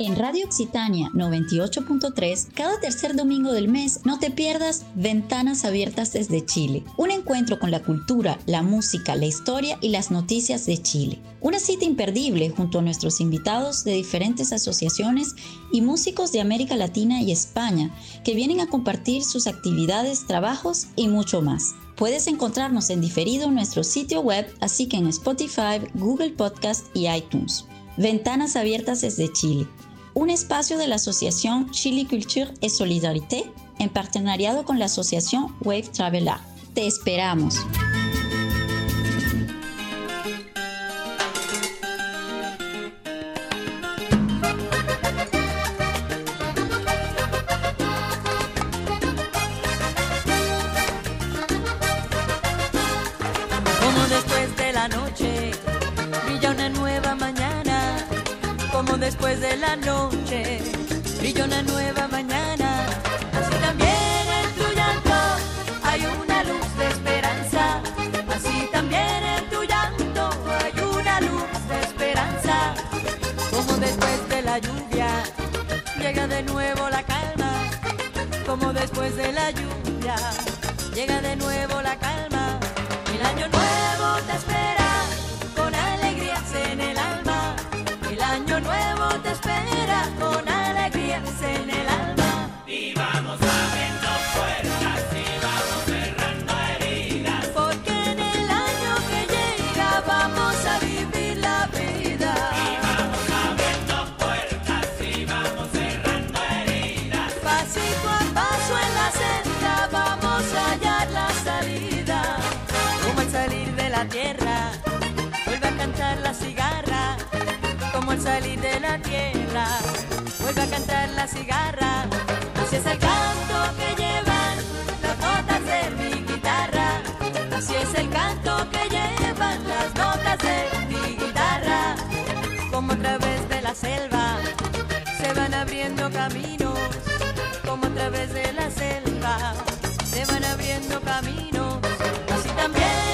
En Radio Occitania 98.3, cada tercer domingo del mes no te pierdas Ventanas Abiertas desde Chile, un encuentro con la cultura, la música, la historia y las noticias de Chile. Una cita imperdible junto a nuestros invitados de diferentes asociaciones y músicos de América Latina y España que vienen a compartir sus actividades, trabajos y mucho más. Puedes encontrarnos en diferido en nuestro sitio web, así que en Spotify, Google Podcast y iTunes. Ventanas Abiertas desde Chile, un espacio de la Asociación Chile Culture et Solidarité en partenariado con la Asociación Wave Traveler. Te esperamos. De la noche. Brilla una nueva mañana, así también en tu llanto hay una luz de esperanza, así también en tu llanto hay una luz de esperanza, como después de la lluvia llega de nuevo la calma, como después de la lluvia llega de nuevo la calma. El año nuevo te espera tierra, vuelve a cantar la cigarra. Como al salir de la tierra, vuelve a cantar la cigarra. Así es el canto que llevan las notas de mi guitarra. Así es el canto que llevan las notas de mi guitarra. Como a través de la selva se van abriendo caminos como a través de la selva se van abriendo caminos. Así también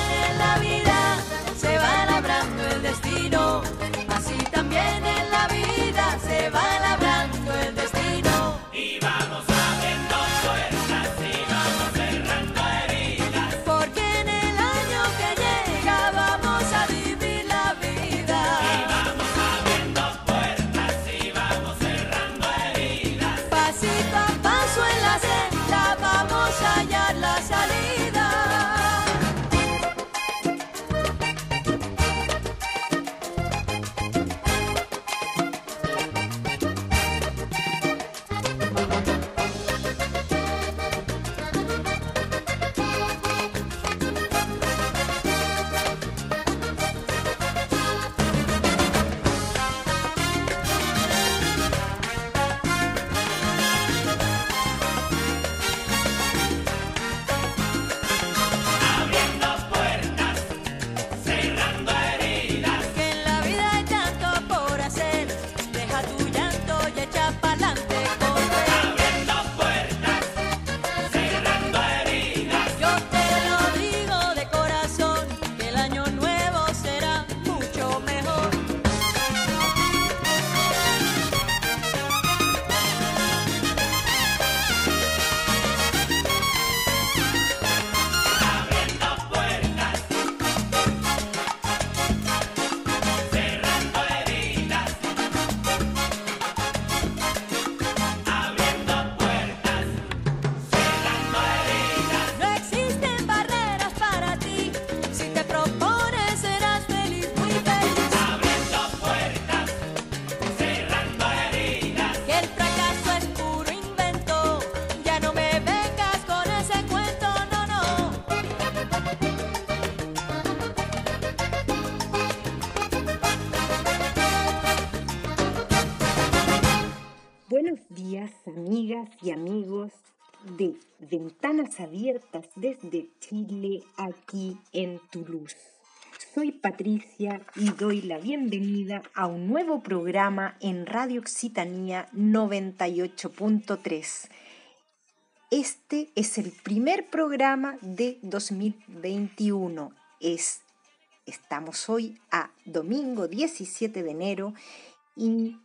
Abiertas desde Chile, aquí en Toulouse. Soy Patricia y doy la bienvenida a un nuevo programa en Radio Occitanía 98.3. Este es el primer programa de 2021. Es, estamos hoy a domingo 17 de enero y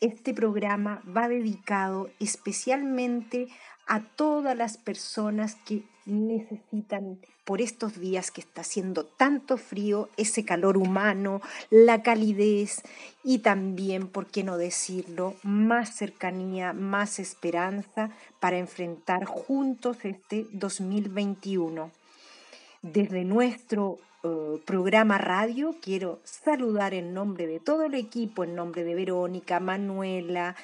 este programa va dedicado especialmente a todas las personas que necesitan por estos días que está haciendo tanto frío, ese calor humano, la calidez y también, por qué no decirlo, más cercanía, más esperanza para enfrentar juntos este 2021. Desde nuestro eh, programa radio quiero saludar en nombre de todo el equipo, en nombre de Verónica, Manuela,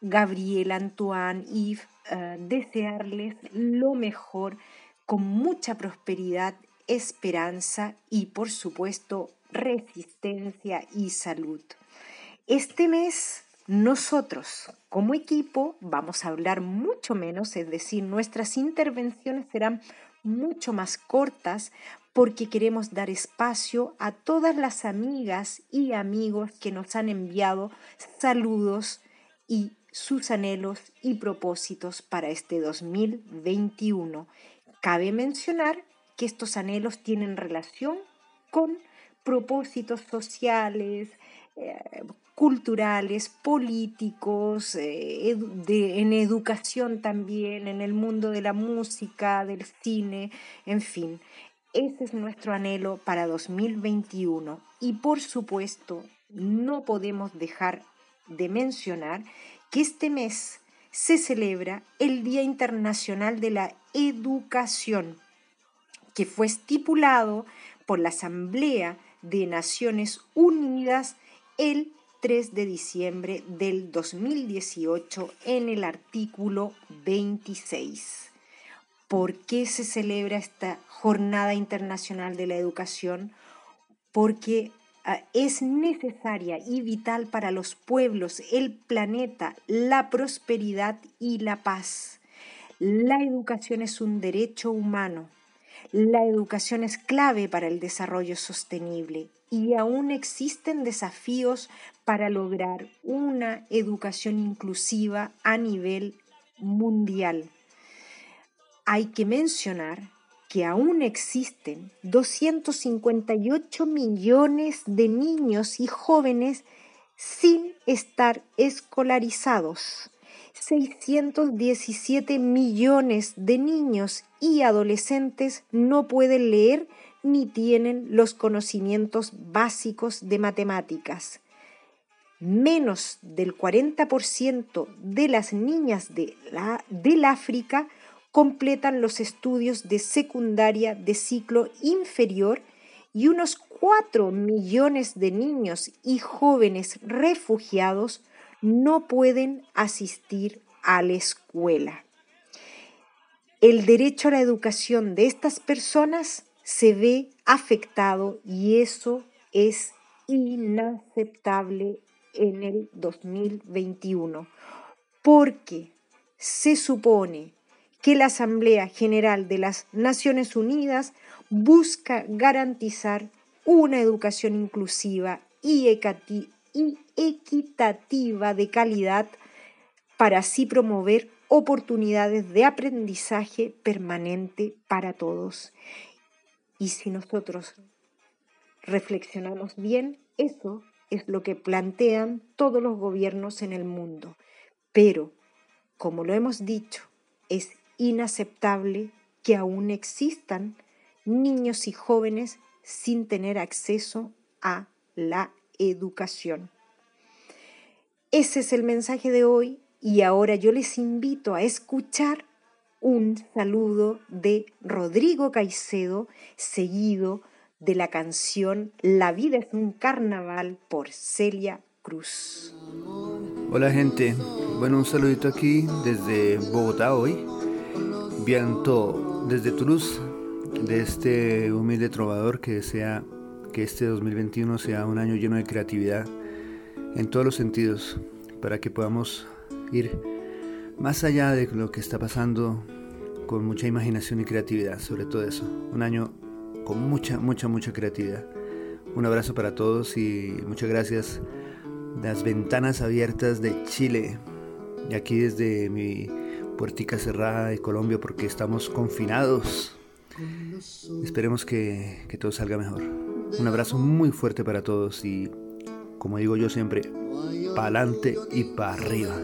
Gabriel, Antoine, Yves, eh, desearles lo mejor con mucha prosperidad, esperanza y por supuesto resistencia y salud. Este mes nosotros como equipo vamos a hablar mucho menos, es decir, nuestras intervenciones serán mucho más cortas porque queremos dar espacio a todas las amigas y amigos que nos han enviado saludos y sus anhelos y propósitos para este 2021. Cabe mencionar que estos anhelos tienen relación con propósitos sociales, eh, culturales, políticos, eh, en educación también, en el mundo de la música, del cine, en fin. Ese es nuestro anhelo para 2021 y por supuesto no podemos dejar de mencionar que este mes se celebra el Día Internacional de la Educación, que fue estipulado por la Asamblea de Naciones Unidas el 3 de diciembre del 2018 en el artículo 26. ¿Por qué se celebra esta Jornada Internacional de la Educación? Porque es necesaria y vital para los pueblos, el planeta, la prosperidad y la paz. La educación es un derecho humano. La educación es clave para el desarrollo sostenible y aún existen desafíos para lograr una educación inclusiva a nivel mundial. Hay que mencionar que aún existen 258 millones de niños y jóvenes sin estar escolarizados. 617 millones de niños y adolescentes no pueden leer ni tienen los conocimientos básicos de matemáticas. Menos del 40% de las niñas de la, del África completan los estudios de secundaria de ciclo inferior y unos 4 millones de niños y jóvenes refugiados no pueden asistir a la escuela. El derecho a la educación de estas personas se ve afectado y eso es inaceptable en el 2021, porque se supone que la Asamblea General de las Naciones Unidas busca garantizar una educación inclusiva y, equitativa de calidad para así promover oportunidades de aprendizaje permanente para todos. Y si nosotros reflexionamos bien, eso es lo que plantean todos los gobiernos en el mundo. Pero, como lo hemos dicho, es inaceptable que aún existan niños y jóvenes sin tener acceso a la educación. Ese es el mensaje de hoy y ahora yo les invito a escuchar un saludo de Rodrigo Caicedo seguido de la canción La vida es un carnaval por Celia Cruz. Hola gente, bueno un saludito aquí desde Bogotá hoy Viento desde Toulouse, de este humilde trovador que desea que este 2021 sea un año lleno de creatividad en todos los sentidos, para que podamos ir más allá de lo que está pasando con mucha imaginación y creatividad, sobre todo eso. Un año con mucha, mucha, mucha creatividad. Un abrazo para todos y muchas gracias. Las ventanas abiertas de Chile. Y aquí desde mi puertica cerrada de Colombia porque estamos confinados. Esperemos que, todo salga mejor. Un abrazo muy fuerte para todos y, como digo yo siempre, pa'lante y para arriba.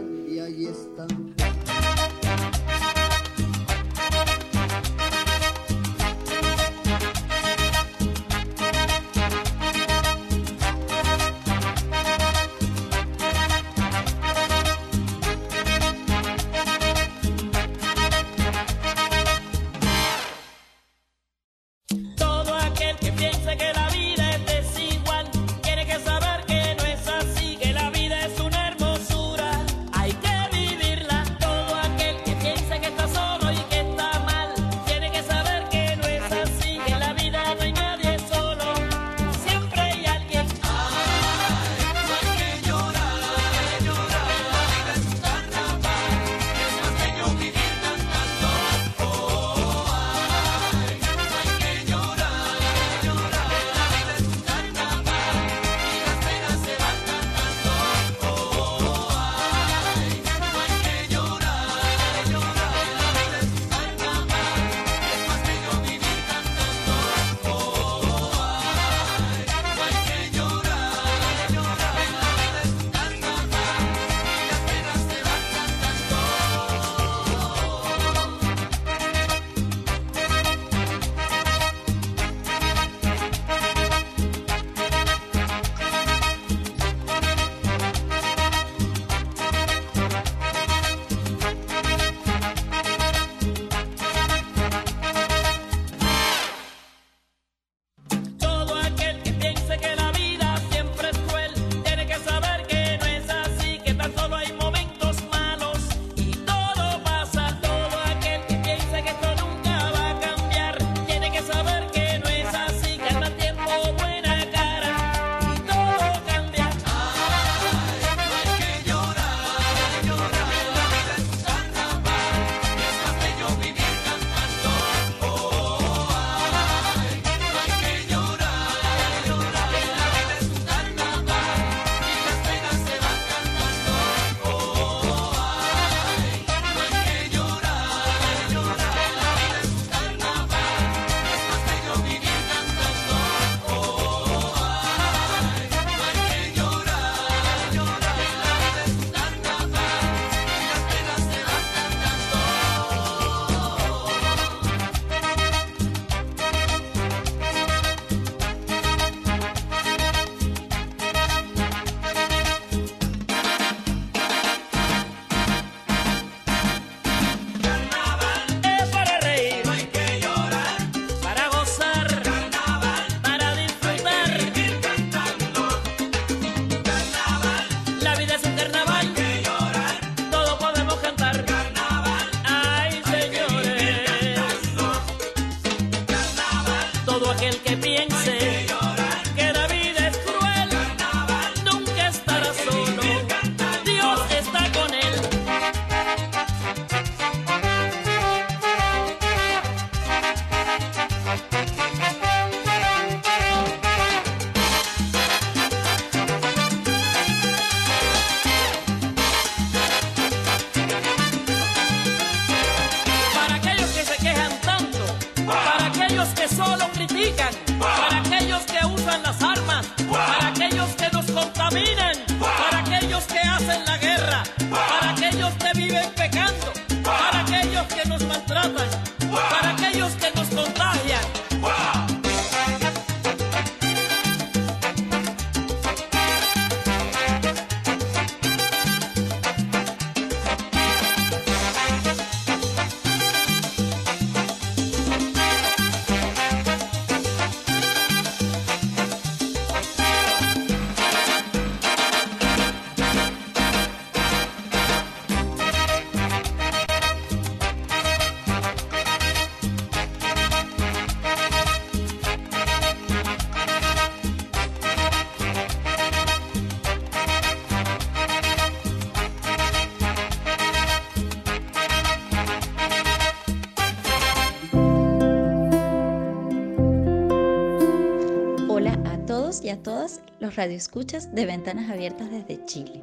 Los radioescuchas de Ventanas Abiertas desde Chile.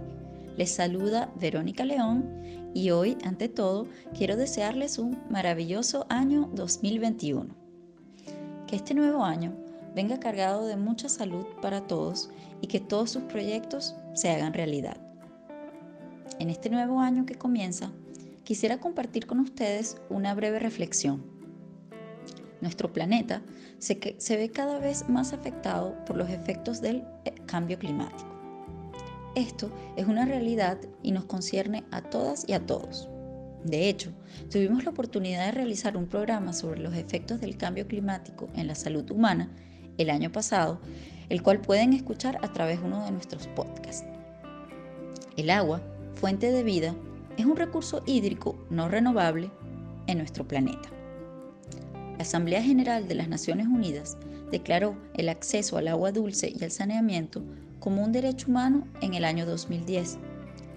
Les saluda Verónica León y hoy, ante todo, quiero desearles un maravilloso año 2021. Que este nuevo año venga cargado de mucha salud para todos y que todos sus proyectos se hagan realidad. En este nuevo año que comienza, quisiera compartir con ustedes una breve reflexión. Nuestro planeta se, ve cada vez más afectado por los efectos del eh, cambio climático. Esto es una realidad y nos concierne a todas y a todos. De hecho, tuvimos la oportunidad de realizar un programa sobre los efectos del cambio climático en la salud humana el año pasado, el cual pueden escuchar a través de uno de nuestros podcasts. El agua, fuente de vida, es un recurso hídrico no renovable en nuestro planeta. La Asamblea General de las Naciones Unidas declaró el acceso al agua dulce y al saneamiento como un derecho humano en el año 2010.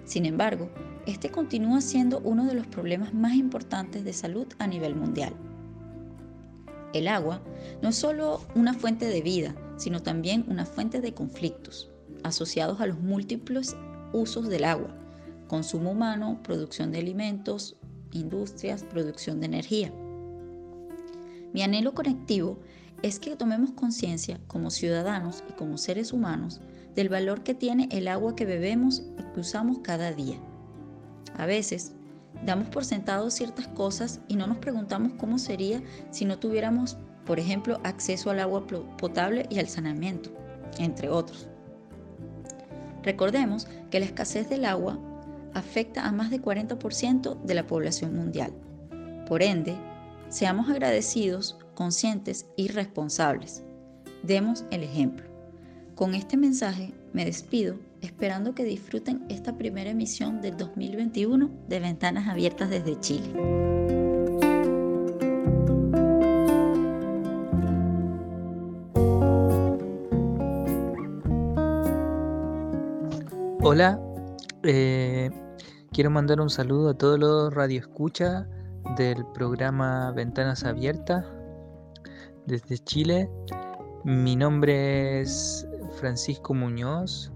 Sin embargo, este continúa siendo uno de los problemas más importantes de salud a nivel mundial. El agua no es solo una fuente de vida, sino también una fuente de conflictos asociados a los múltiples usos del agua, consumo humano, producción de alimentos, industrias, producción de energía. Mi anhelo conectivo es que tomemos conciencia como ciudadanos y como seres humanos del valor que tiene el agua que bebemos y que usamos cada día. A veces Damos por sentado ciertas cosas y no nos preguntamos cómo sería si no tuviéramos, por ejemplo, acceso al agua potable y al saneamiento, entre otros. Recordemos que la escasez del agua afecta a más del 40% de la población mundial. Por ende, seamos agradecidos, conscientes y responsables. Demos el ejemplo. Con este mensaje me despido esperando que disfruten esta primera emisión del 2021 de Ventanas Abiertas desde Chile. Hola, eh, quiero mandar un saludo a todos los radioescuchas del programa Ventanas Abiertas desde Chile. Mi nombre es Francisco Muñoz.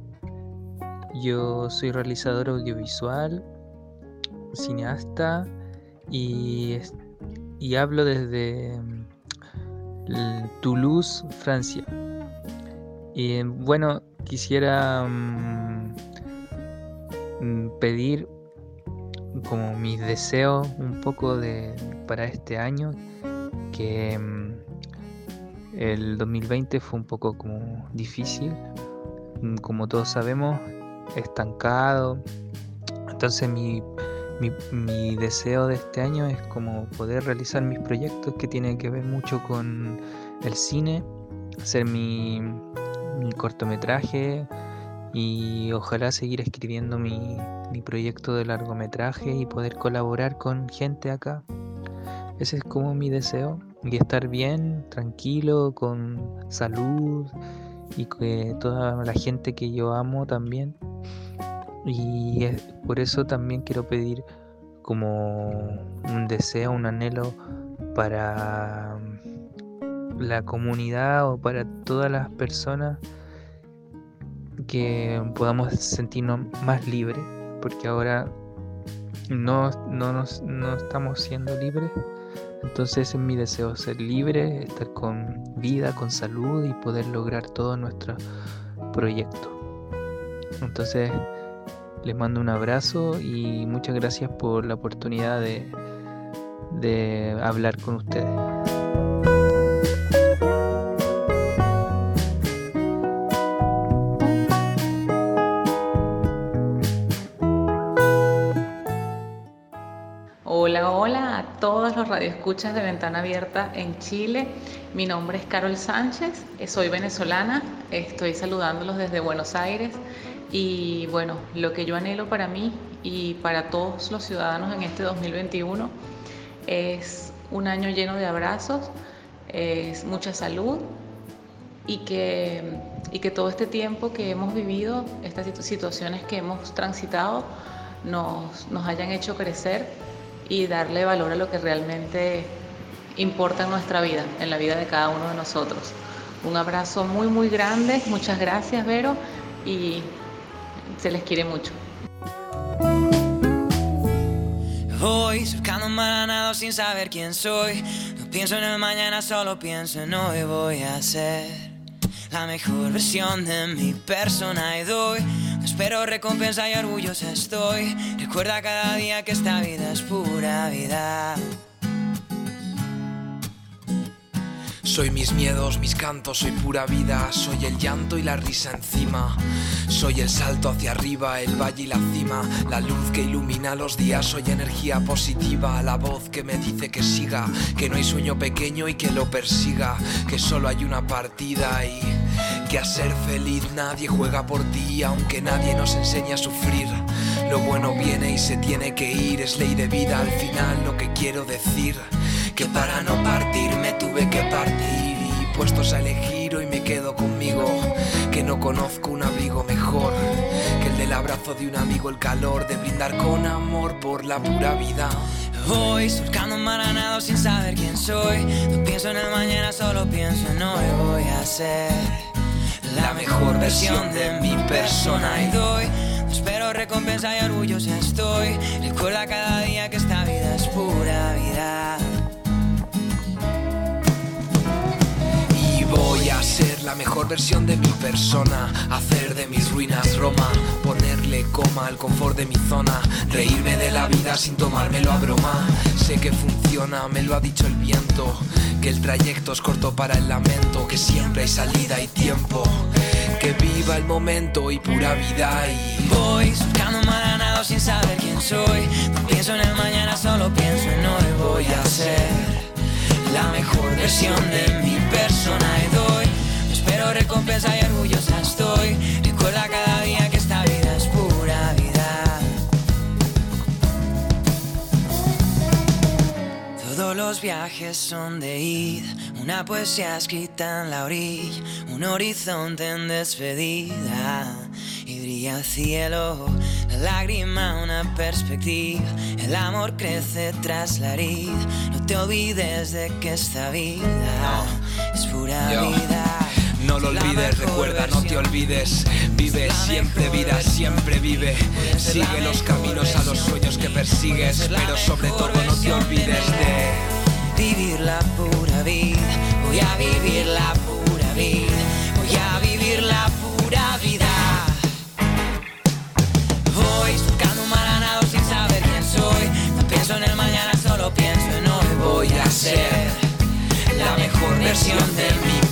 Yo soy realizador audiovisual, cineasta y, y hablo desde mm, Toulouse, Francia. Y bueno, quisiera mm, mm, pedir como mis deseos un poco de para este año que el 2020 fue un poco como difícil, mm, como todos sabemos, estancado. Entonces mi, deseo de este año es como poder realizar mis proyectos que tienen que ver mucho con el cine, hacer mi, mi cortometraje y ojalá seguir escribiendo mi, mi proyecto de largometraje y poder colaborar con gente acá. Ese es como mi deseo y estar bien, tranquilo, con salud y que toda la gente que yo amo también. Y por eso también quiero pedir como un deseo, un anhelo para la comunidad o para todas las personas que podamos sentirnos más libres, porque ahora no, no, nos, no estamos siendo libres entonces es mi deseo ser libre, estar con vida, con salud y poder lograr todo nuestro proyecto. Entonces les mando un abrazo y muchas gracias por la oportunidad de, de hablar con ustedes. Todos los radioescuchas de Ventana Abierta en Chile. Mi nombre es Carol Sánchez, soy venezolana, estoy saludándolos desde Buenos Aires y bueno, lo que yo anhelo para mí y para todos los ciudadanos en este 2021 es un año lleno de abrazos, es mucha salud y que, y que todo este tiempo que hemos vivido, estas situaciones que hemos transitado, nos, nos hayan hecho crecer y darle valor a lo que realmente importa en nuestra vida, en la vida de cada uno de nosotros. Un abrazo muy, muy grande, muchas gracias Vero y se les quiere mucho. Hoy surcando nada sin saber quién soy. No pienso en el mañana, solo pienso en hoy voy a hacer la mejor versión de mi persona y doy. Espero recompensa y orgullosa estoy. Recuerda cada día que esta vida es pura vida. Soy mis miedos, mis cantos, soy pura vida, soy el llanto y la risa encima. Soy el salto hacia arriba, el valle y la cima, la luz que ilumina los días, soy energía positiva, la voz que me dice que siga, que no hay sueño pequeño y que lo persiga, que solo hay una partida y que a ser feliz nadie juega por ti, aunque nadie nos enseña a sufrir. Lo bueno viene y se tiene que ir, es ley de vida al final lo que quiero decir. Que para no partir me tuve que partir y puestos a elegir hoy me quedo conmigo. Que no conozco un abrigo mejor que el del abrazo de un amigo, el calor de brindar con amor por la pura vida. Voy surcando un mar a nado sin saber quién soy. No pienso en el mañana, solo pienso en hoy. Voy a ser la mejor versión de mi persona y doy. No espero recompensa y orgullosa estoy. Recuerda cada día que esta vida es pura vida. La mejor versión de mi persona, hacer de mis ruinas Roma, ponerle coma al confort de mi zona, reírme de la vida sin tomármelo a broma. Sé que funciona, me lo ha dicho el viento, que el trayecto es corto para el lamento, que siempre hay salida y tiempo, que viva el momento y pura vida y Voy surcando un mar a nado sin saber quién soy. No pienso en el mañana, solo pienso en hoy. Voy a ser la mejor versión de mi persona y. Espero recompensa y orgullosa estoy. Recuerda cada día que esta vida es pura vida. Todos los viajes son de ida, una poesía escrita en la orilla, un horizonte en despedida. Y brilla el cielo, la lágrima, una perspectiva. El amor crece tras la herida. No te olvides de que esta vida es pura Yo. vida. No lo olvides, recuerda, no te olvides. Vive siempre vida, siempre vive. Sigue los caminos a los sueños que persigues, pero sobre todo no te olvides mí. de. Vivir la pura vida, voy a vivir la pura vida, voy a vivir la pura vida. Voy surcando un mar a nado sin saber quién soy. No pienso en el mañana, solo pienso en hoy. Voy a ser la mejor versión de mi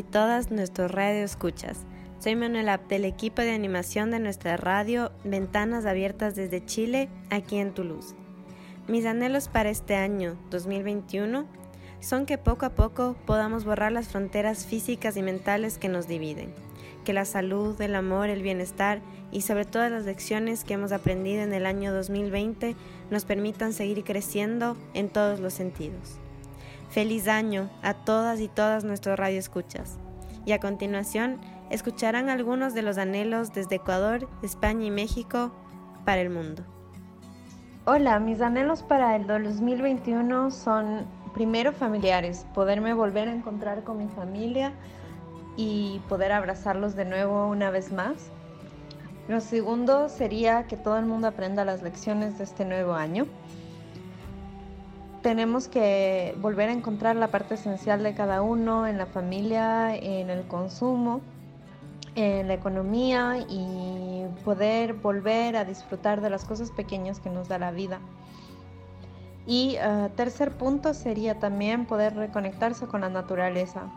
y todas nuestros radio escuchas. Soy Manuela del equipo de animación de nuestra radio Ventanas Abiertas desde Chile, aquí en Toulouse. Mis anhelos para este año 2021 son que poco a poco podamos borrar las fronteras físicas y mentales que nos dividen, que la salud, el amor, el bienestar y sobre todo las lecciones que hemos aprendido en el año 2020 nos permitan seguir creciendo en todos los sentidos. Feliz año a todas y todas nuestros radioescuchas. Y a continuación escucharán algunos de los anhelos desde Ecuador, España y México para el mundo. Hola, mis anhelos para el 2021 son primero familiares, poderme volver a encontrar con mi familia y poder abrazarlos de nuevo una vez más. Lo segundo sería que todo el mundo aprenda las lecciones de este nuevo año. Tenemos que volver a encontrar la parte esencial de cada uno en la familia, en el consumo, en la economía y poder volver a disfrutar de las cosas pequeñas que nos da la vida. Y uh, tercer punto sería también poder reconectarse con la naturaleza.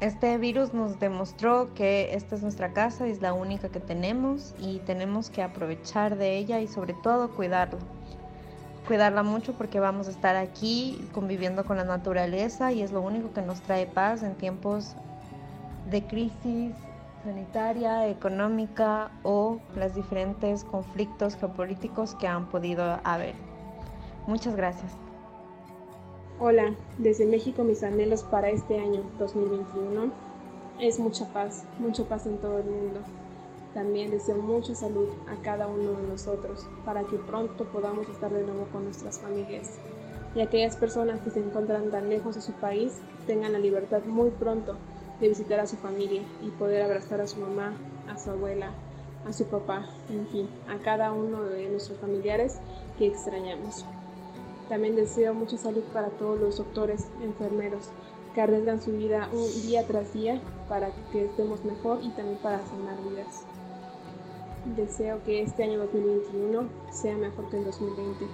Este virus nos demostró que esta es nuestra casa, es la única que tenemos y tenemos que aprovechar de ella y sobre todo cuidarla. Cuidarla mucho porque vamos a estar aquí conviviendo con la naturaleza y es lo único que nos trae paz en tiempos de crisis sanitaria, económica o los diferentes conflictos geopolíticos que han podido haber. Muchas gracias. Hola, desde México mis anhelos para este año 2021 es mucha paz, mucha paz en todo el mundo. También deseo mucha salud a cada uno de nosotros para que pronto podamos estar de nuevo con nuestras familias. Y aquellas personas que se encuentran tan lejos de su país tengan la libertad muy pronto de visitar a su familia y poder abrazar a su mamá, a su abuela, a su papá, en fin, a cada uno de nuestros familiares que extrañamos. También deseo mucha salud para todos los doctores, enfermeros, que arriesgan su vida un día tras día para que estemos mejor y también para sanar vidas. Deseo que este año 2021 sea mejor que el 2020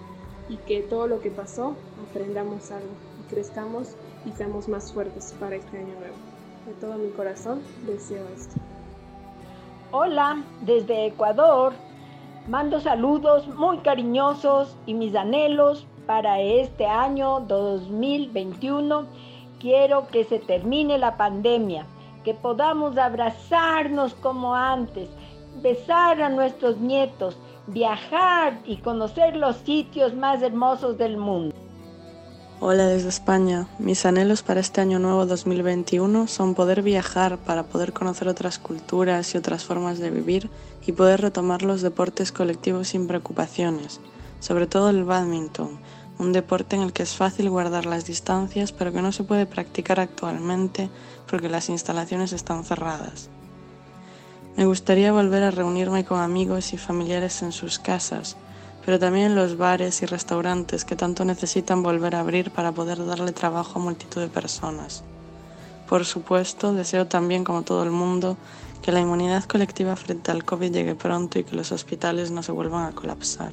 y que todo lo que pasó aprendamos algo y crezcamos y seamos más fuertes para este año nuevo. De todo mi corazón deseo esto. Hola, desde Ecuador. Mando saludos muy cariñosos y mis anhelos para este año 2021. Quiero que se termine la pandemia, que podamos abrazarnos como antes, besar a nuestros nietos, viajar y conocer los sitios más hermosos del mundo. Hola desde España. Mis anhelos para este año nuevo 2021 son poder viajar para poder conocer otras culturas y otras formas de vivir y poder retomar los deportes colectivos sin preocupaciones, sobre todo el badminton, un deporte en el que es fácil guardar las distancias pero que no se puede practicar actualmente porque las instalaciones están cerradas. Me gustaría volver a reunirme con amigos y familiares en sus casas, pero también los bares y restaurantes que tanto necesitan volver a abrir para poder darle trabajo a multitud de personas. Por supuesto, deseo también, como todo el mundo, que la inmunidad colectiva frente al COVID llegue pronto y que los hospitales no se vuelvan a colapsar.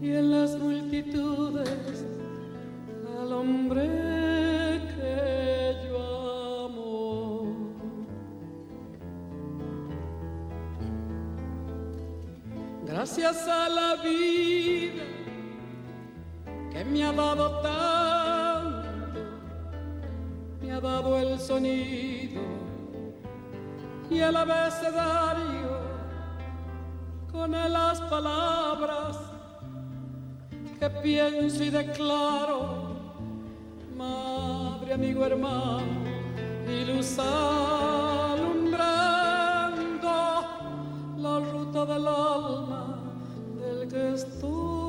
y en las multitudes al hombre que yo amo. Gracias a la vida que me ha dado tanto, me ha dado el sonido y el abecedario con las palabras que pienso y declaro, madre, amigo, hermano, y alumbrando la ruta del alma del que estoy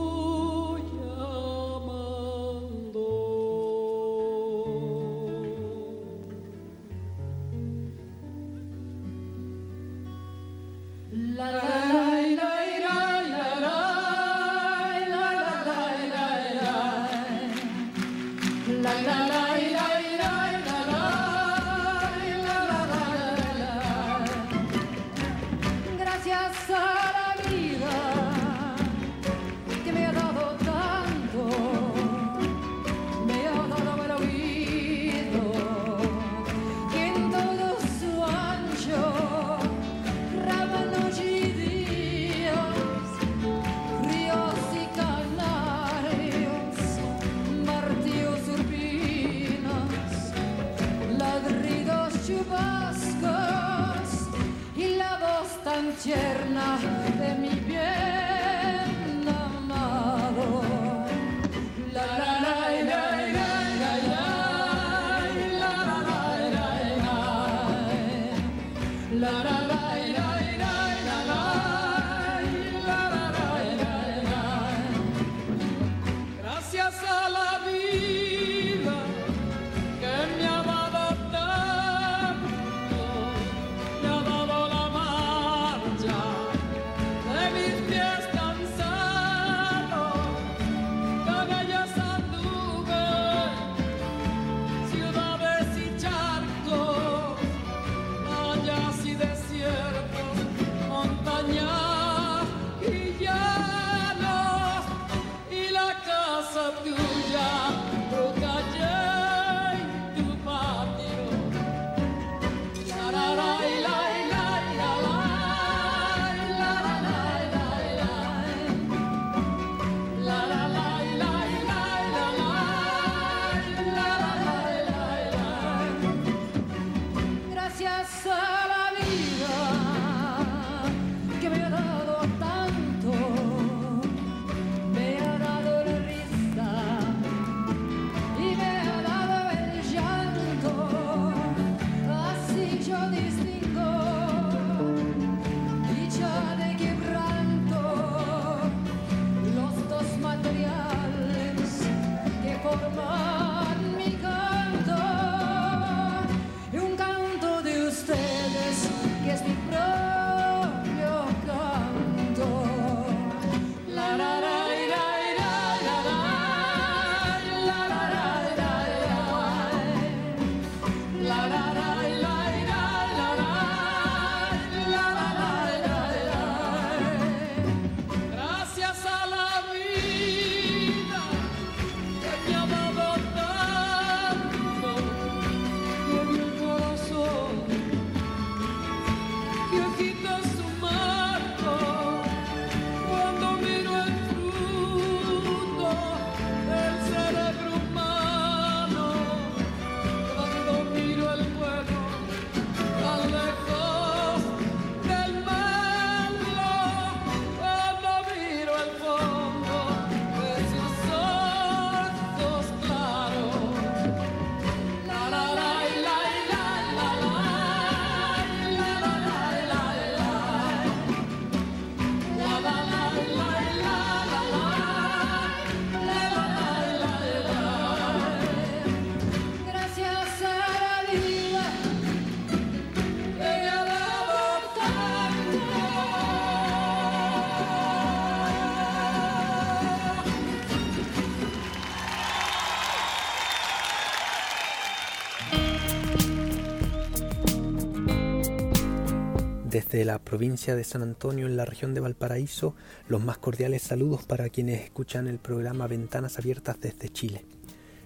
Desde la provincia de San Antonio, en la región de Valparaíso, los más cordiales saludos para quienes escuchan el programa Ventanas Abiertas desde Chile.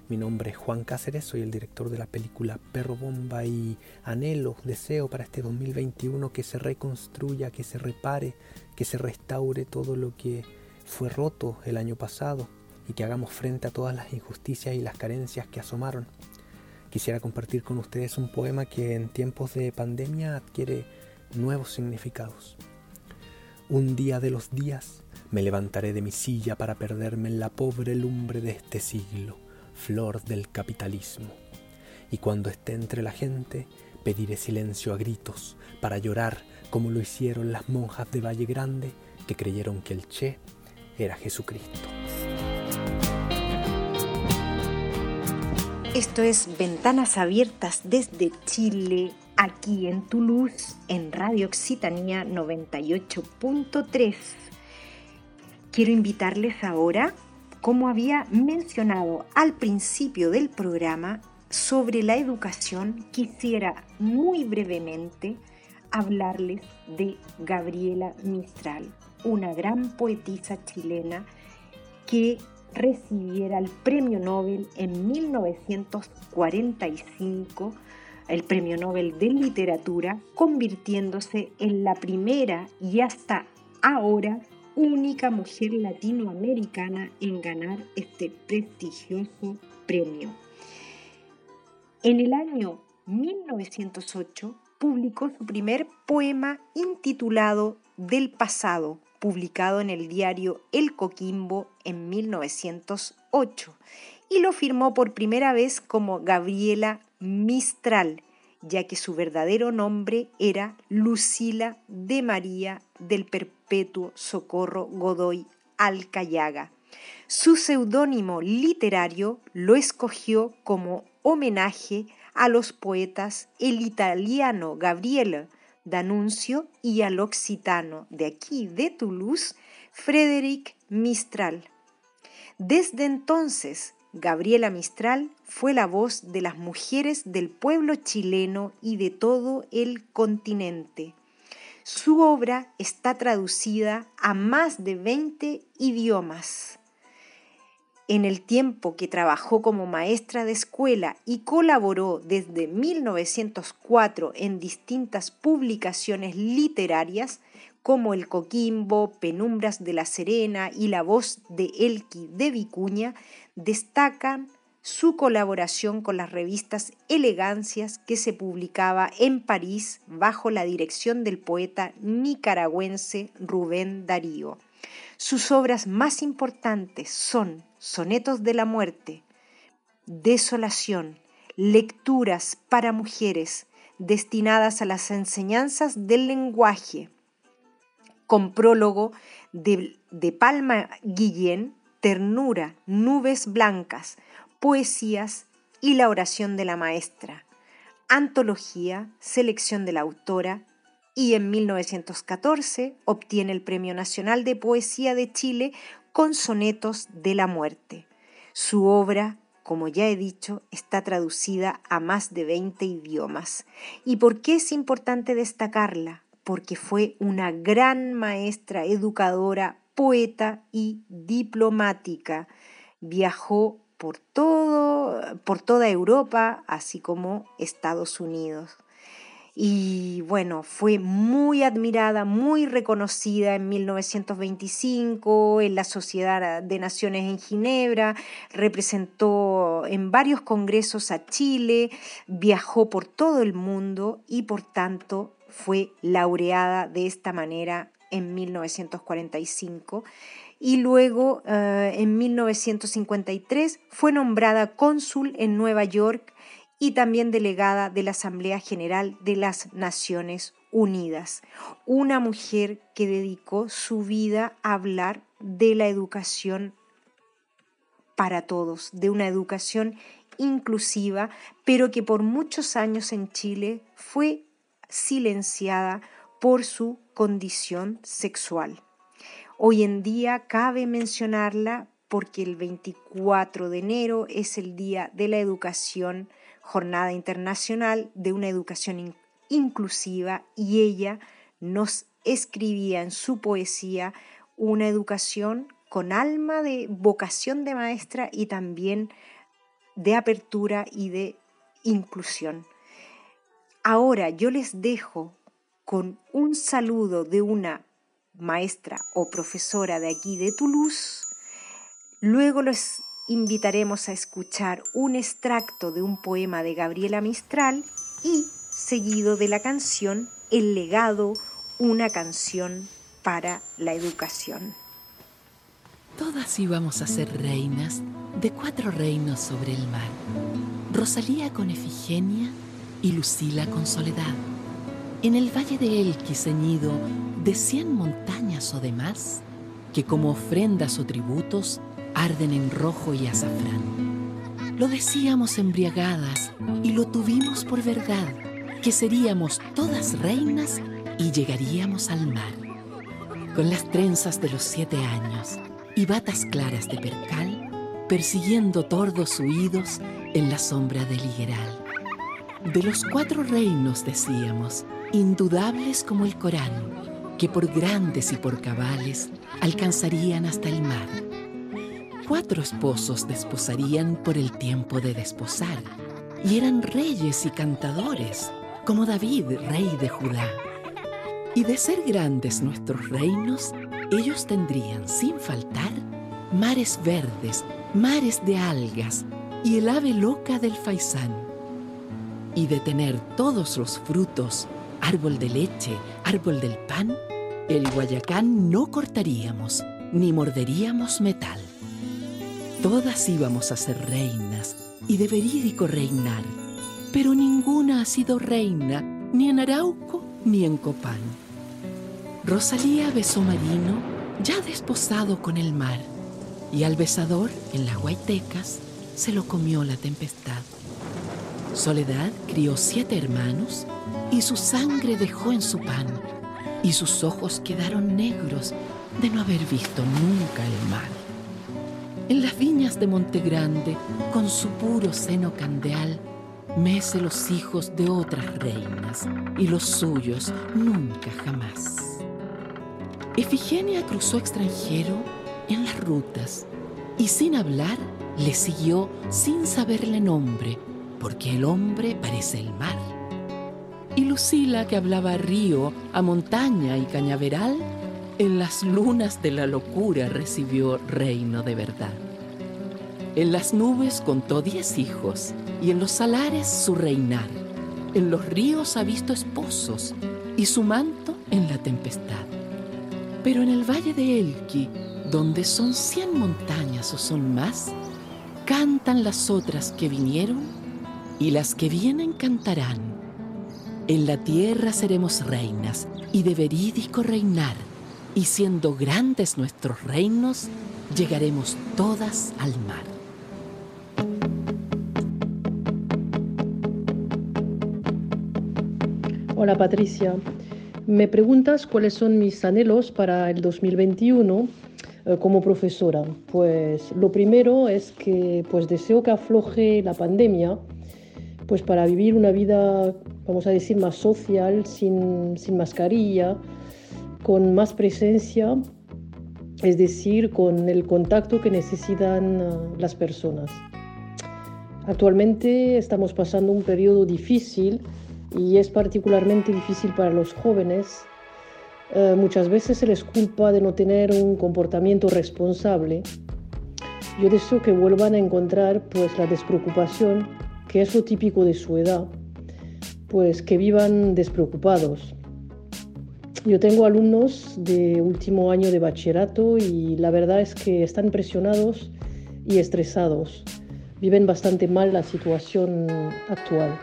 Mi nombre es Juan Cáceres, soy el director de la película Perro Bomba y anhelo, deseo para este 2021 que se reconstruya, que se repare, que se restaure todo lo que fue roto el año pasado y que hagamos frente a todas las injusticias y las carencias que asomaron. Quisiera compartir con ustedes un poema que en tiempos de pandemia adquiere nuevos significados. Un día de los días me levantaré de mi silla para perderme en la pobre lumbre de este siglo, flor del capitalismo. Y cuando esté entre la gente, pediré silencio a gritos para llorar como lo hicieron las monjas de Valle Grande que creyeron que el Che era Jesucristo. Esto es Ventanas Abiertas desde Chile, aquí en Toulouse, en Radio Occitanía 98.3. Quiero invitarles ahora, como había mencionado al principio del programa, sobre la educación, quisiera muy brevemente hablarles de Gabriela Mistral, una gran poetisa chilena que recibiera el premio Nobel en 1945, el premio Nobel de Literatura, convirtiéndose en la primera y hasta ahora única mujer latinoamericana en ganar este prestigioso premio. En el año 1908 publicó su primer poema intitulado Del pasado, publicado en el diario El Coquimbo en 1908, y lo firmó por primera vez como Gabriela Mistral, ya que su verdadero nombre era Lucila de María del Perpetuo Socorro Godoy Alcayaga. Su seudónimo literario lo escogió como homenaje a los poetas el italiano Gabriele D'Annunzio y al occitano de aquí de Toulouse, Frédéric Mistral. Desde entonces, Gabriela Mistral fue la voz de las mujeres del pueblo chileno y de todo el continente. Su obra está traducida a más de 20 idiomas. En el tiempo que trabajó como maestra de escuela y colaboró desde 1904 en distintas publicaciones literarias como El Coquimbo, Penumbras de la Serena y La Voz de Elqui de Vicuña, destacan su colaboración con las revistas Elegancias que se publicaba en París bajo la dirección del poeta nicaragüense Rubén Darío. Sus obras más importantes son Sonetos de la Muerte, Desolación, Lecturas para Mujeres destinadas a las enseñanzas del lenguaje, con prólogo de, Palma Guillén, Ternura, Nubes Blancas, Poesías y la oración de la maestra, Antología, selección de la autora, y en 1914 obtiene el Premio Nacional de Poesía de Chile con Sonetos de la Muerte. Su obra, como ya he dicho, está traducida a más de 20 idiomas. ¿Y por qué es importante destacarla? Porque fue una gran maestra, educadora, poeta y diplomática. Viajó por, todo, por toda Europa, así como Estados Unidos y bueno, fue muy admirada, muy reconocida en 1925 en la Sociedad de Naciones en Ginebra, representó en varios congresos a Chile, viajó por todo el mundo y por tanto fue laureada de esta manera en 1945 y luego eh, en 1953 fue nombrada cónsul en Nueva York y también delegada de la Asamblea General de las Naciones Unidas. Una mujer que dedicó su vida a hablar de la educación para todos, de una educación inclusiva, pero que por muchos años en Chile fue silenciada por su condición sexual. Hoy en día cabe mencionarla porque el 24 de enero es el Día de la Educación Jornada Internacional de una Educación Inclusiva y ella nos escribía en su poesía una educación con alma de vocación de maestra y también de apertura y de inclusión. Ahora yo les dejo con un saludo de una maestra o profesora de aquí de Toulouse. Luego los invitaremos a escuchar un extracto de un poema de Gabriela Mistral y seguido de la canción El legado, una canción para la educación. Todas íbamos a ser reinas de cuatro reinos sobre el mar. Rosalía con Efigenia y Lucila con Soledad. En el valle de Elqui ceñido de cien montañas o demás, que como ofrendas o tributos arden en rojo y azafrán. Lo decíamos embriagadas y lo tuvimos por verdad, que seríamos todas reinas y llegaríamos al mar. Con las trenzas de los siete años y batas claras de percal, persiguiendo tordos huidos en la sombra del higueral. De los cuatro reinos decíamos, indudables como el Corán, que por grandes y por cabales alcanzarían hasta el mar. Cuatro esposos desposarían por el tiempo de desposar, y eran reyes y cantadores, como David, rey de Judá. Y de ser grandes nuestros reinos, ellos tendrían, sin faltar, mares verdes, mares de algas y el ave loca del faisán. Y de tener todos los frutos, árbol de leche, árbol del pan, el guayacán no cortaríamos, ni morderíamos metal. Todas íbamos a ser reinas y de verídico reinar, pero ninguna ha sido reina ni en Arauco ni en Copán. Rosalía besó Marino, ya desposado con el mar, y al besador, en las guaitecas, se lo comió la tempestad. Soledad crió siete hermanos y su sangre dejó en su pan, y sus ojos quedaron negros de no haber visto nunca el mar. En las viñas de Montegrande, con su puro seno candeal, mece los hijos de otras reinas y los suyos nunca jamás. Efigenia cruzó extranjero en las rutas y sin hablar le siguió sin saberle nombre, porque el hombre parece el mar. Y Lucila, que hablaba río, a montaña y cañaveral, en las lunas de la locura recibió reino de verdad. En las nubes contó diez hijos y en los salares su reinar. En los ríos ha visto esposos y su manto en la tempestad. Pero en el valle de Elqui, donde son cien montañas o son más, cantan las otras que vinieron y las que vienen cantarán. En la tierra seremos reinas y de verídico reinar, y siendo grandes nuestros reinos, llegaremos todas al mar. Hola Patricia, me preguntas cuáles son mis anhelos para el 2021 eh, como profesora. Pues lo primero es que pues deseo que afloje la pandemia pues para vivir una vida, vamos a decir, más social, sin, sin mascarilla, con más presencia, es decir, con el contacto que necesitan eh, las personas. Actualmente estamos pasando un periodo difícil y es particularmente difícil para los jóvenes. Eh, muchas veces se les culpa de no tener un comportamiento responsable. Yo deseo que vuelvan a encontrar pues la despreocupación, que es lo típico de su edad, pues que vivan despreocupados. Yo tengo alumnos de último año de bachillerato y la verdad es que están presionados y estresados. Viven bastante mal la situación actual.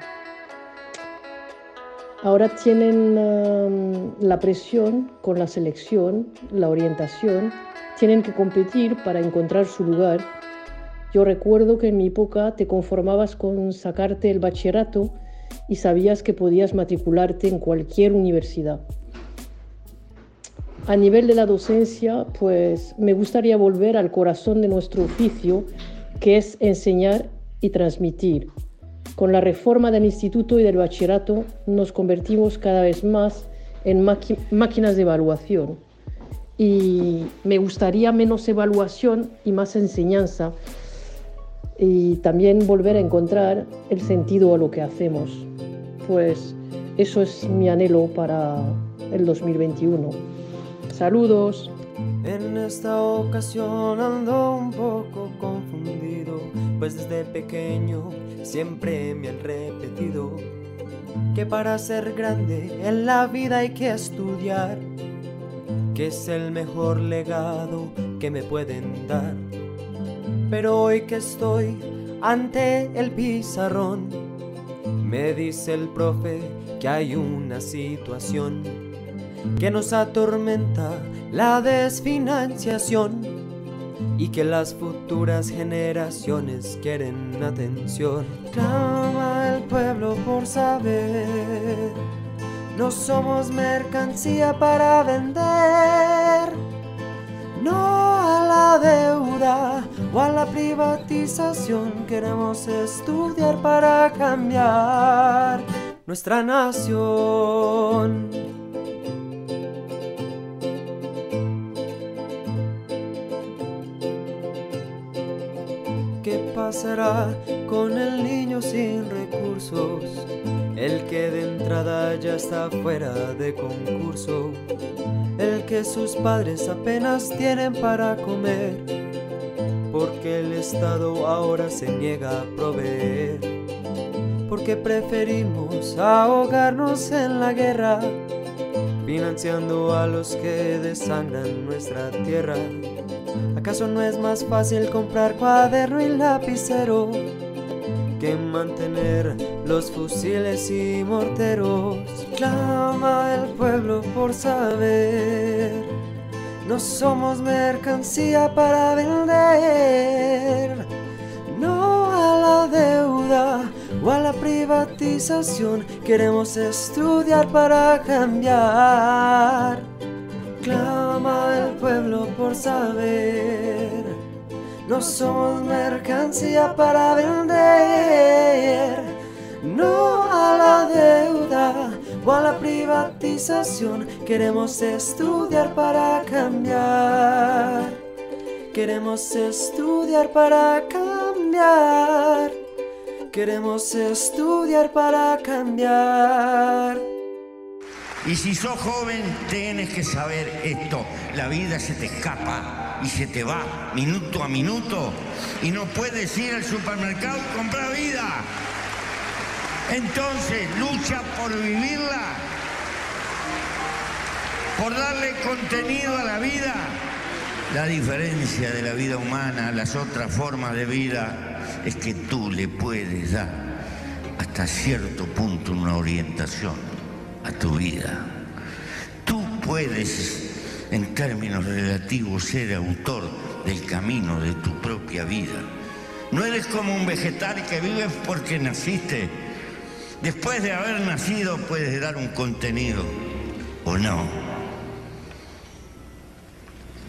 Ahora tienen la presión con la selección, la orientación, tienen que competir para encontrar su lugar. Yo recuerdo que en mi época te conformabas con sacarte el bachillerato y sabías que podías matricularte en cualquier universidad. A nivel de la docencia, pues me gustaría volver al corazón de nuestro oficio, que es enseñar y transmitir. Con la reforma del instituto y del bachillerato nos convertimos cada vez más en máquinas de evaluación. Y me gustaría menos evaluación y más enseñanza y también volver a encontrar el sentido a lo que hacemos. Pues eso es mi anhelo para el 2021. Saludos. En esta ocasión ando un poco confundido, pues desde pequeño siempre me han repetido que para ser grande en la vida hay que estudiar, que es el mejor legado que me pueden dar. Pero hoy que estoy ante el pizarrón, me dice el profe que hay una situación que nos atormenta la desfinanciación y que las futuras generaciones quieren atención. Clama el pueblo por saber, no somos mercancía para vender, no a la deuda o a la privatización, queremos estudiar para cambiar nuestra nación. ¿Qué pasará con el niño sin recursos? El que de entrada ya está fuera de concurso. Que sus padres apenas tienen para comer. Porque el Estado ahora se niega a proveer. Porque preferimos ahogarnos en la guerra. Financiando a los que desangran nuestra tierra. ¿Acaso no es más fácil comprar cuaderno y lapicero que mantener los fusiles y morteros? Clama el pueblo por saber. No somos mercancía para vender. No a la deuda o a la privatización. Queremos estudiar para cambiar. Clama el pueblo por saber. No somos mercancía para vender. No a la deuda o a la privatización. Queremos estudiar para cambiar. Queremos estudiar para cambiar. Queremos estudiar para cambiar. Y si sos joven, tienes que saber esto. La vida se te escapa y se te va minuto a minuto. Y no puedes ir al supermercado y comprar vida. Entonces, lucha por vivirla. Por darle contenido a la vida. La diferencia de la vida humana a las otras formas de vida es que tú le puedes dar hasta cierto punto una orientación a tu vida. Tú puedes, en términos relativos, ser autor del camino de tu propia vida. No eres como un vegetal que vives porque naciste. Después de haber nacido puedes dar un contenido o no.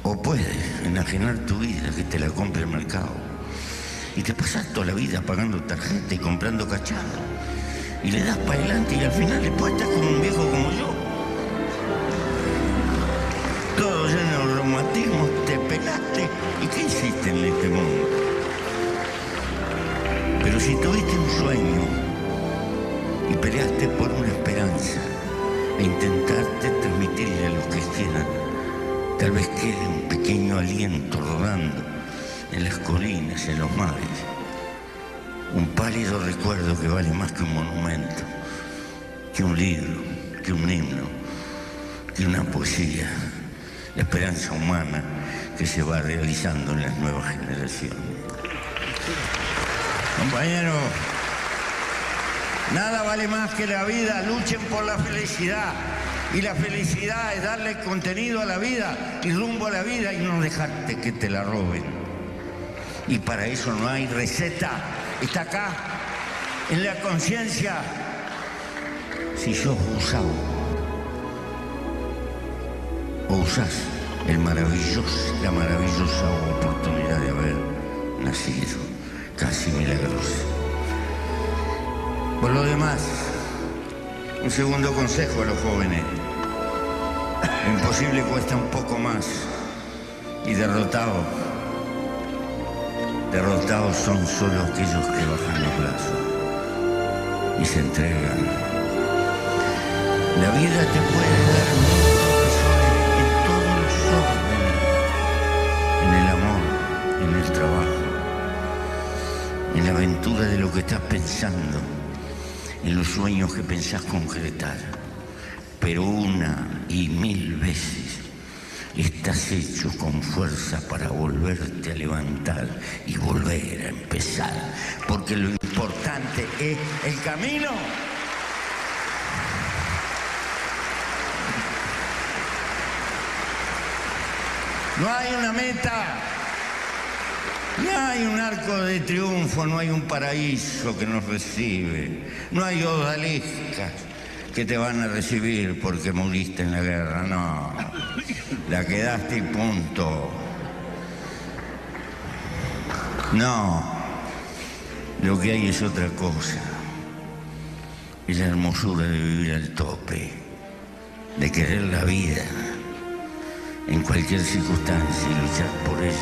O puedes enajenar tu vida que te la compre el mercado. Y te pasas toda la vida pagando tarjeta y comprando cacharro y le das para adelante y al final después estás como un viejo como yo. Todo lleno de reumatismo, te pelaste y ¿qué hiciste en este mundo? Pero si tuviste un sueño y peleaste por una esperanza e intentaste transmitirle a los que quieran, tal vez quede un pequeño aliento rodando en las colinas, en los mares. Un pálido recuerdo que vale más que un monumento, que un libro, que un himno, que una poesía, la esperanza humana que se va realizando en las nuevas generaciones. Compañeros, nada vale más que la vida, luchen por la felicidad. Y la felicidad es darle contenido a la vida y rumbo a la vida y no dejarte que te la roben. Y para eso no hay receta está acá, en la conciencia, si sos usado o usás el maravilloso, la maravillosa oportunidad de haber nacido, casi milagrosa. Por lo demás, un segundo consejo a los jóvenes. Lo imposible cuesta un poco más. Y derrotado, derrotados son solo aquellos que bajan los brazos y se entregan. La vida te puede dar profesores en todos los órdenes, en el amor, en el trabajo, en la aventura de lo que estás pensando, en los sueños que pensás concretar. Pero una y mil veces estás hecho con fuerza para volverte a levantar y volver a empezar. Porque lo importante es el camino. No hay una meta. No hay un arco de triunfo, no hay un paraíso que nos recibe. No hay odaliscas que te van a recibir porque muriste en la guerra. No. La quedaste y punto. No. Lo que hay es otra cosa. Es la hermosura de vivir al tope, de querer la vida en cualquier circunstancia y luchar por ella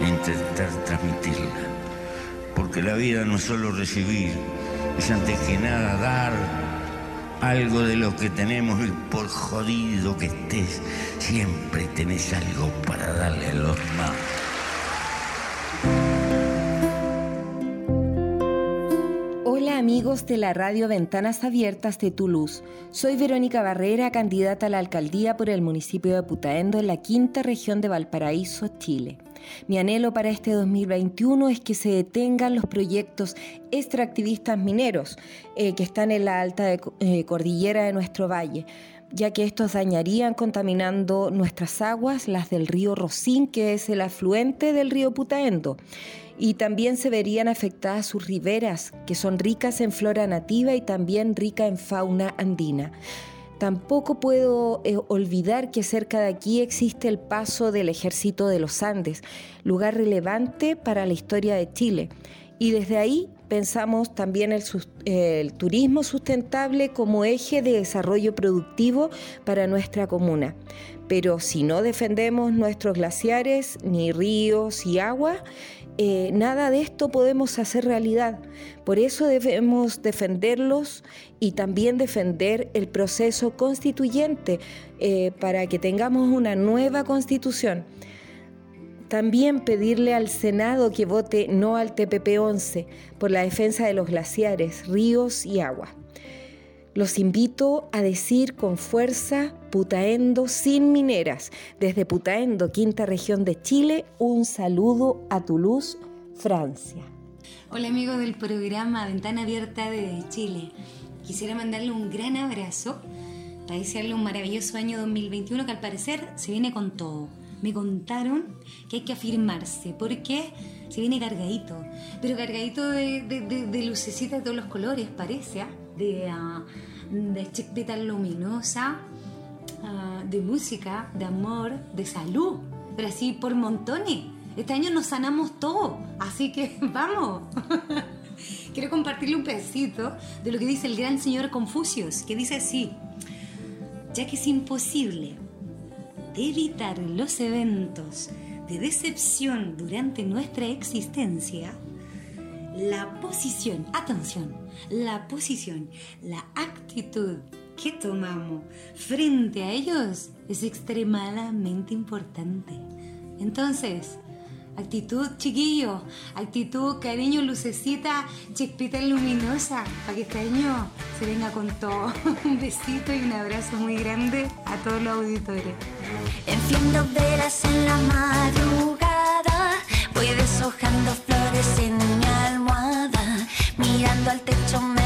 e intentar transmitirla. Porque la vida no es solo recibir, es antes que nada dar algo de lo que tenemos y por jodido que estés, siempre tenés algo para darle a los demás. De la radio Ventanas Abiertas de Toulouse. Soy Verónica Barrera, candidata a la alcaldía por el municipio de Putaendo en la quinta región de Valparaíso, Chile. Mi anhelo para este 2021 es que se detengan los proyectos extractivistas mineros eh, que están en la alta eh, cordillera de nuestro valle ya que estos dañarían contaminando nuestras aguas, las del río Rosín, que es el afluente del río Putaendo. Y también se verían afectadas sus riberas, que son ricas en flora nativa y también rica en fauna andina. Tampoco puedo eh, olvidar que cerca de aquí existe el paso del Ejército de los Andes, lugar relevante para la historia de Chile. Y desde ahí pensamos también el, el turismo sustentable como eje de desarrollo productivo para nuestra comuna. Pero si no defendemos nuestros glaciares, ni ríos y agua, eh, nada de esto podemos hacer realidad. Por eso debemos defenderlos y también defender el proceso constituyente eh, para que tengamos una nueva constitución. También pedirle al Senado que vote no al TPP-11 por la defensa de los glaciares, ríos y agua. Los invito a decir con fuerza Putaendo sin mineras. Desde Putaendo, quinta región de Chile, un saludo a Toulouse, Francia. Hola amigos del programa Ventana Abierta de Chile. Quisiera mandarle un gran abrazo para desearle un maravilloso año 2021 que al parecer se viene con todo. Me contaron que hay que afirmarse porque se viene cargadito, pero cargadito de, de, de- de lucecitas de todos los colores, parece, ¿ah? de, ah, de luminosa, ah, de música, de amor, de salud, pero así por montones. Este año nos sanamos todo, así que vamos. Quiero compartirle un pedacito de lo que dice el gran señor Confucius, que dice así, ya que es imposible evitar los eventos de decepción durante nuestra existencia, la posición, atención, la posición, la actitud que tomamos frente a ellos es extremadamente importante. Entonces, actitud chiquillo, actitud cariño, lucecita, chispita luminosa, para que este año se venga con todo. Un besito y un abrazo muy grande a todos los auditores. Enciendo velas en la madrugada, voy deshojando flores en mi almohada, mirando al techo me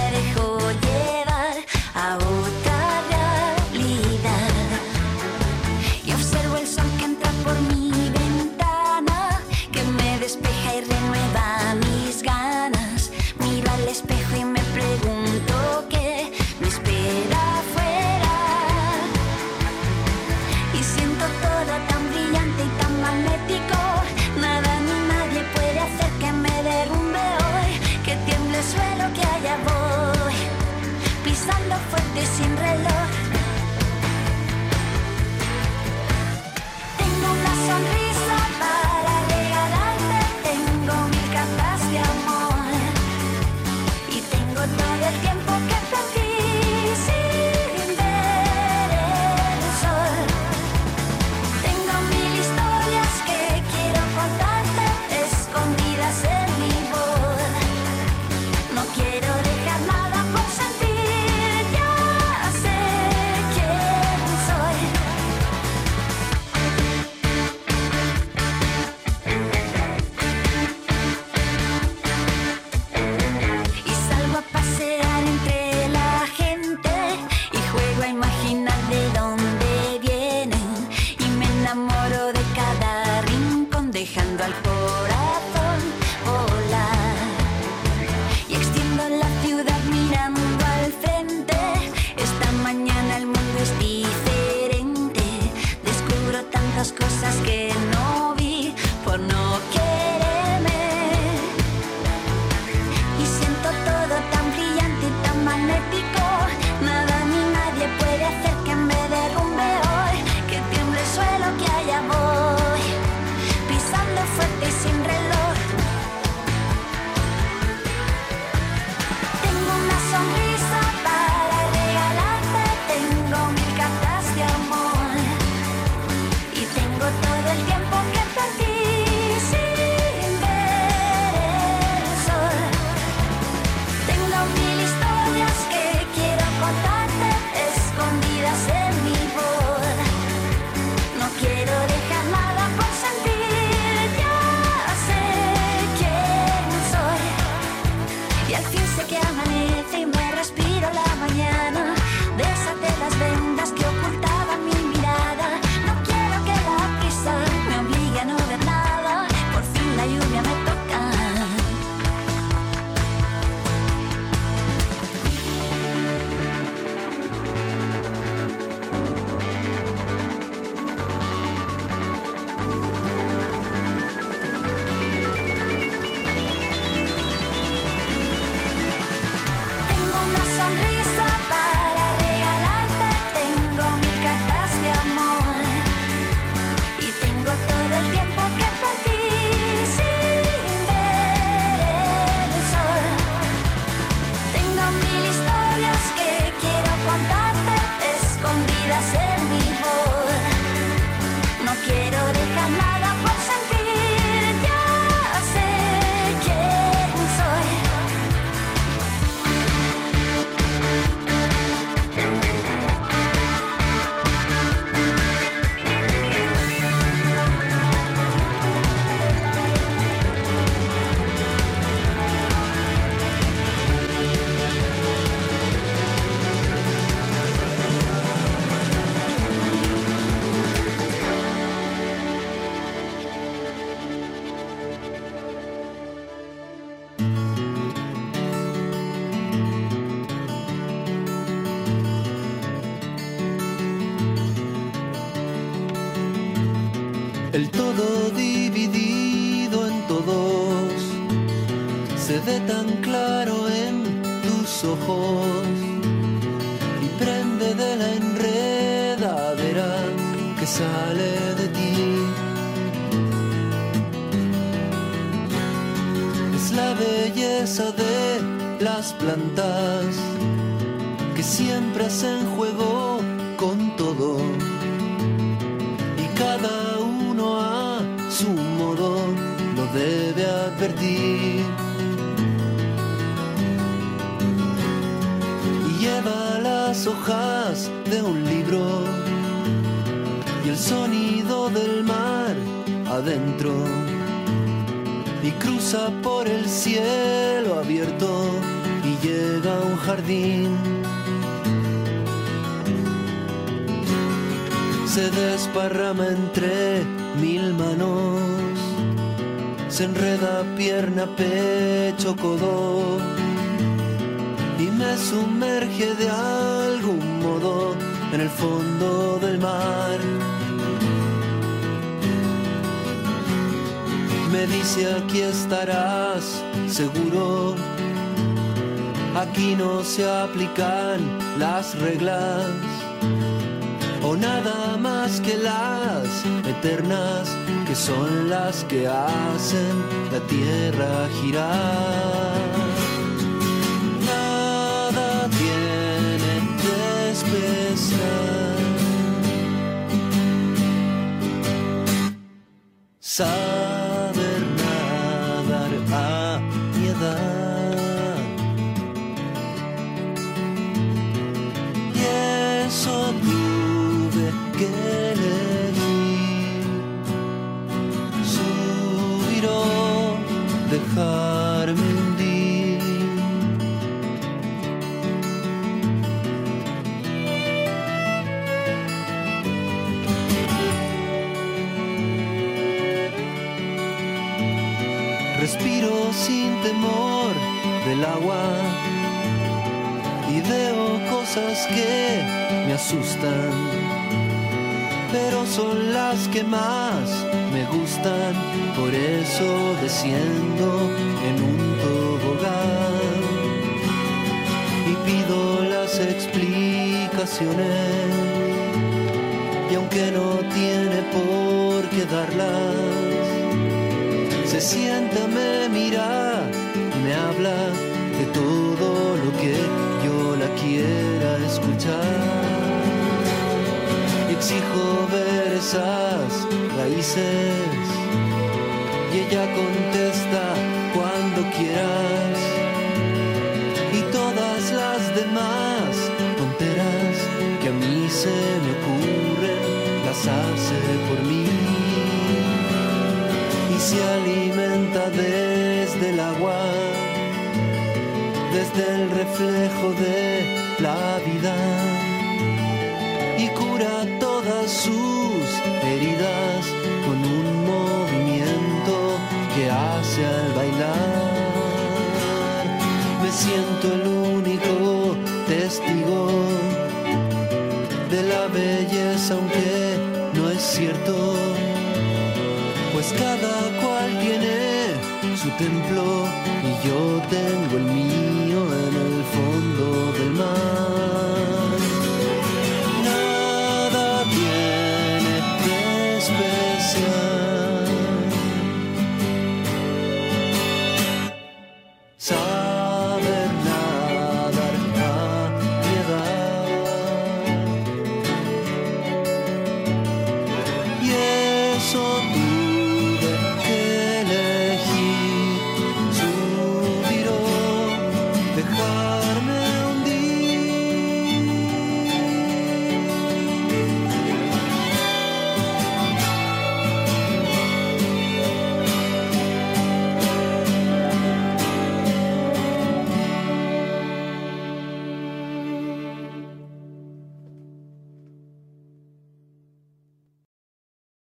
Se desparrama entre mil manos, se enreda pierna, pecho, codo y me sumerge de algún modo en el fondo del mar. Me dice aquí estarás seguro, aquí no se aplican las reglas o nada más que las eternas que son las que hacen la tierra girar. Nada tiene de especial. Del agua y veo cosas que me asustan, pero son las que más me gustan, por eso desciendo en un tobogán y pido las explicaciones y aunque no tiene por qué darlas, se sienta, me mira me habla de todo lo que yo la quiera escuchar. Exijo ver esas raíces y ella contesta cuando quieras. Y todas las demás tonteras que a mí se me ocurren las hace por mí y se alimenta desde el agua, desde el reflejo de la vida y cura todas sus heridas con un movimiento que hace al bailar. Me siento el único testigo de la belleza, aunque no es cierto pues cada cual tiene su templo y yo tengo el mío en el fondo del mar.